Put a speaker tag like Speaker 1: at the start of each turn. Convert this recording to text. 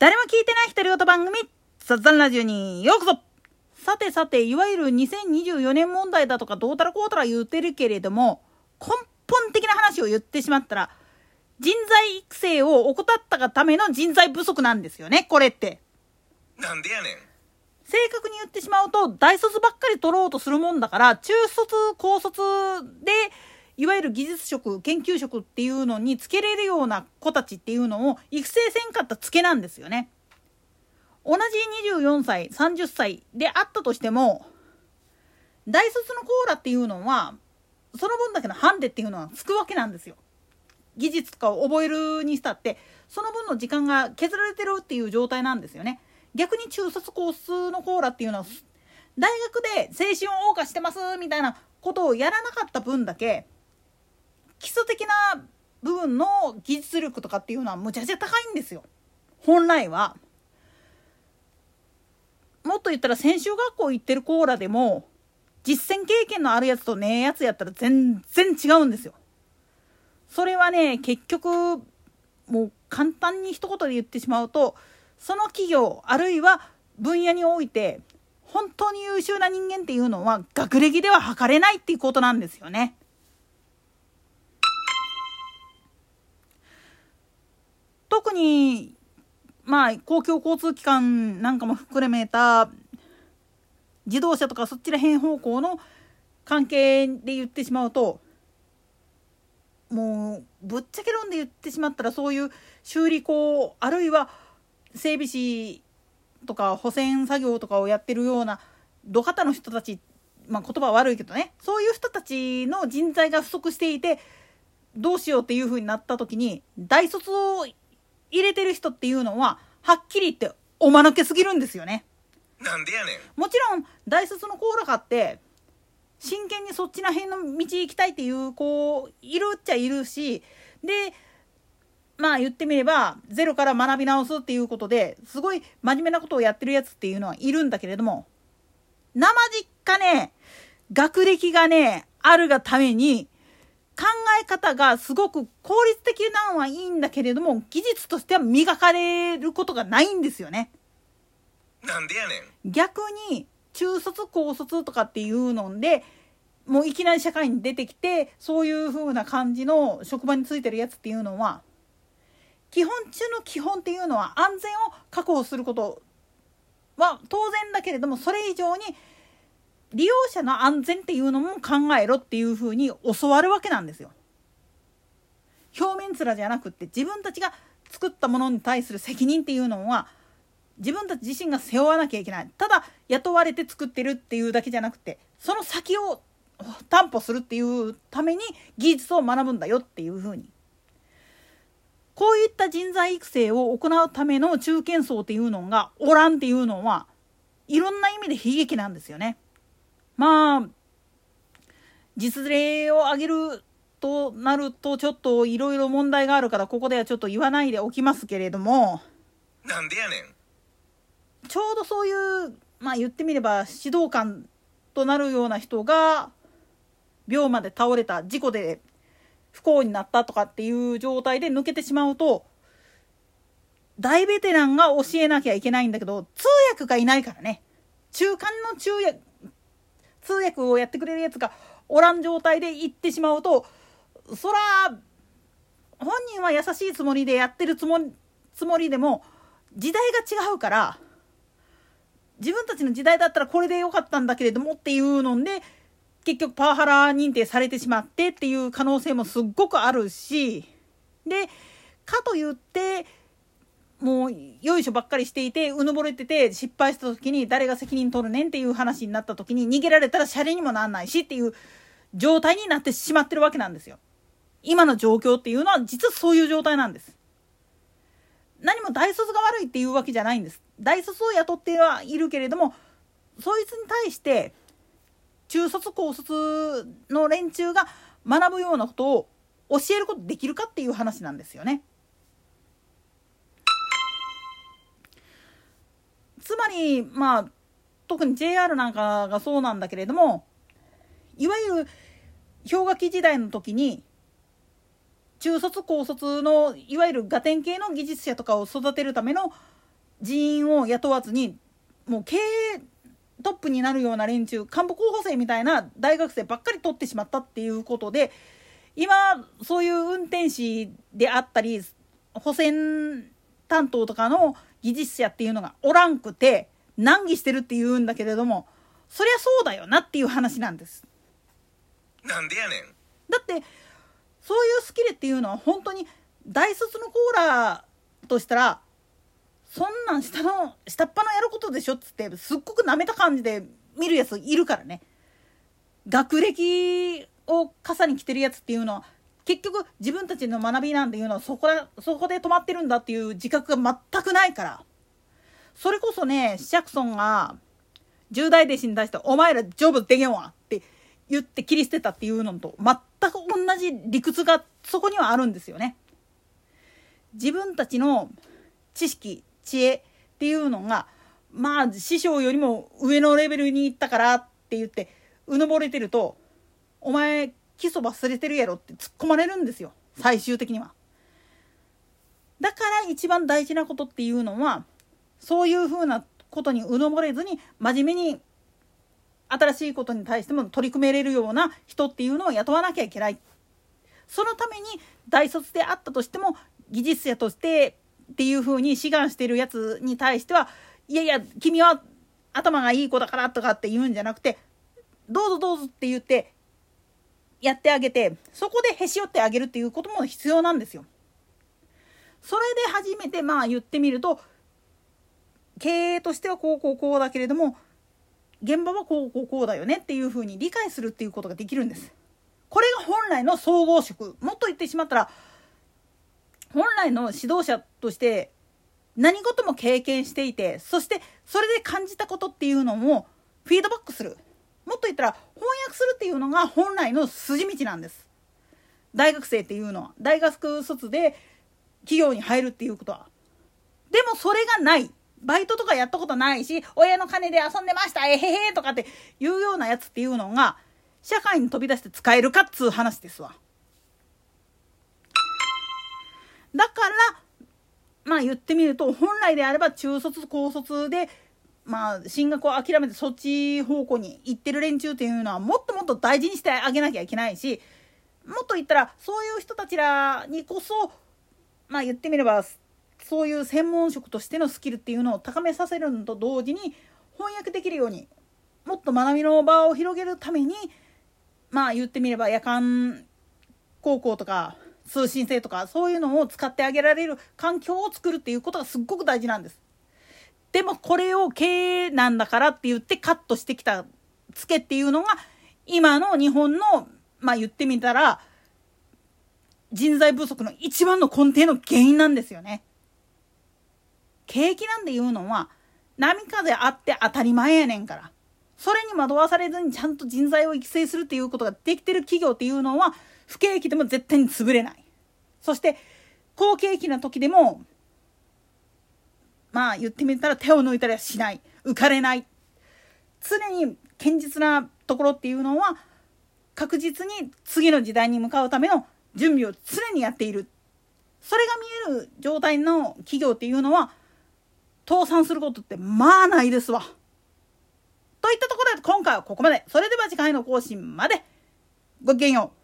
Speaker 1: 誰も聞いてない独り言番組、雑談ラジオにようこそさてさて、いわゆる2024年問題だとかどうたらこうたら言ってるけれども、根本的な話を言ってしまったら、人材育成を怠ったがための人材不足なんですよね、これって。
Speaker 2: なんでやねん。
Speaker 1: 正確に言ってしまうと、大卒ばっかり取ろうとするもんだから、中卒、高卒で、いわゆる技術職、研究職っていうのにつけれるような子たちっていうのを育成せんかったつけなんですよね。同じ24歳、30歳であったとしても、大卒のコーラっていうのは、その分だけのハンデっていうのはつくわけなんですよ。技術とかを覚えるにしたって、その分の時間が削られてるっていう状態なんですよね。逆に中卒コースのコーラっていうのは、大学で青春を謳歌してますみたいなことをやらなかった分だけ、基礎的な部分の技術力とかっていうのはむちゃくちゃ高いんですよ。本来は。もっと言ったら専修学校行ってるコーラでも実践経験のあるやつとねえやつやったら全然違うんですよ。それはね結局もう簡単に一言で言ってしまうとその企業あるいは分野において本当に優秀な人間っていうのは学歴では測れないっていうことなんですよね。特にまあ、公共交通機関なんかも含めた自動車とかそっちら辺方向の関係で言ってしまうともうぶっちゃけ論で言ってしまったらそういう修理工あるいは整備士とか保線作業とかをやってるような土方の人たちまあ言葉悪いけどね。そういう人たちの人材が不足していてどうしようっていうふうになった時に大卒を入れてる人っていうのは、はっきり言っておまぬけすぎるんですよね。
Speaker 2: なんでやね
Speaker 1: ん。もちろん、大卒のコーラかって、真剣にそっちら辺の道行きたいっていう子、いるっちゃいるし、で、まあ言ってみれば、ゼロから学び直すっていうことで、すごい真面目なことをやってるやつっていうのはいるんだけれども、生実家ね、学歴がね、あるがために、考え方がすごく効率的なのはいいんだけれども、技術としては磨かれることがないんですよね。
Speaker 2: なんでやね
Speaker 1: ん。逆に、中卒、高卒とかっていうので、もういきなり社会に出てきて、そういう風な感じの職場についてるやつっていうのは、基本中の基本っていうのは安全を確保することは当然だけれども、それ以上に利用者の安全っていうのも考えろっていうふうに教わるわけなんですよ。表面面じゃなくって自分たちが作ったものに対する責任っていうのは自分たち自身が背負わなきゃいけないただ雇われて作ってるっていうだけじゃなくてその先を担保するっていうために技術を学ぶんだよっていうふうにこういった人材育成を行うための中堅層っていうのがおらんっていうのはいろんな意味で悲劇なんですよね。まあ実例を挙げるとなるとちょっといろいろ問題があるからここではちょっと言わないでおきますけれども
Speaker 2: なんでやね
Speaker 1: ん。ちょうどそういうまあ言ってみれば指導官となるような人が病まで倒れた事故で不幸になったとかっていう状態で抜けてしまうと大ベテランが教えなきゃいけないんだけど通訳がいないからね。中間の中訳通訳をやってくれるやつがおらん状態で行ってしまうとそら本人は優しいつもりでやってるつもりつもりでも時代が違うから自分たちの時代だったらこれでよかったんだけれどもっていうので結局パワハラ認定されてしまってっていう可能性もすっごくあるしでかといってもうよいしょばっかりしていてうぬぼれてて失敗した時に誰が責任取るねんっていう話になった時に逃げられたらシャレにもなんないしっていう状態になってしまってるわけなんですよ。今の状況っていうのは実はそういう状態なんです。何も大卒が悪いっていうわけじゃないんです。大卒を雇ってはいるけれどもそいつに対して中卒高卒の連中が学ぶようなことを教えることできるかっていう話なんですよね。つまりまあ特に JR なんかがそうなんだけれどもいわゆる氷河期時代の時に中卒高卒のいわゆるガテン系の技術者とかを育てるための人員を雇わずにもう経営トップになるような連中幹部候補生みたいな大学生ばっかり取ってしまったっていうことで今そういう運転士であったり補選担当とかの技術者っていうのがおらんくて難儀してるっていうんだけれどもそりゃそうだよなっていう話なんです。
Speaker 2: なんでやねん
Speaker 1: だってそういうスキルっていうのは本当に大卒のコーラとしたらそんなん下の下っ端のやることでしょっつってすっごくなめた感じで見るやついるからね学歴を傘に来てるやつっていうのは結局自分たちの学びなんていうのはそこそこで止まってるんだっていう自覚が全くないからそれこそねシャクソンが10代弟子に対して「お前ら成仏できんわ」って言って切り捨てたっていうのと全く同じ理屈がそこにはあるんですよね。自分たちの知識知恵っていうのがまあ師匠よりも上のレベルに行ったからって言ってうぬぼれてると「お前基礎忘れてるやろ」って突っ込まれるんですよ最終的には。だから一番大事なことっていうのはそういうふうなことにうぬぼれずに真面目に新しいことに対しても取り組めれるような人っていうのを雇わなきゃいけない。そのために大卒であったとしても技術者としてっていうふうに志願してるやつに対してはいやいや君は頭がいい子だからとかって言うんじゃなくてどうぞどうぞって言ってやってあげてそこでへし折ってあげるっていうことも必要なんですよ。それで初めてまあ言ってみると経営としてはこうこうこうだけれども現場はこうこうこうだよねっていうふうに理解するっていうことができるんです。これが本来の総合職もっと言ってしまったら本来の指導者として何事も経験していてそしてそれで感じたことっていうのもフィードバックするもっと言ったら翻訳するっていうのが本来の筋道なんです。大学生っていうのは。大学卒で企業に入るっていうことは。でもそれがない。バイトとかやったことないし親の金で遊んでました。えへへとかっていうようなやつっていうのが社会に飛び出して使えるかっつう話ですわ。だからまあ言ってみると本来であれば中卒高卒でまあ進学を諦めてそっち方向に行ってる連中っていうのはもっともっと大事にしてあげなきゃいけないしもっと言ったらそういう人たちらにこそまあ言ってみればそういう専門職としてのスキルっていうのを高めさせるのと同時に翻訳できるようにもっと学びの場を広げるためにまあ言ってみれば夜間高校とか通信制とかそういうのを使ってあげられる環境を作るっていうことがすっごく大事なんです。でもこれを経営なんだからって言ってカットしてきたツケっていうのが今の日本のまあ言ってみたら人材不足の一番の根底の原因なんですよね。景気なんていうのは波風あって当たり前やねんから。それに惑わされずにちゃんと人材を育成するっていうことができてる企業っていうのは不景気でも絶対に潰れない。そして好景気な時でもまあ言ってみたら手を抜いたりはしない浮かれない常に堅実なところっていうのは確実に次の時代に向かうための準備を常にやっているそれが見える状態の企業っていうのは倒産することってまあないですわ。といったところで今回はここまで。それでは次回の更新まで。ごきげんよう。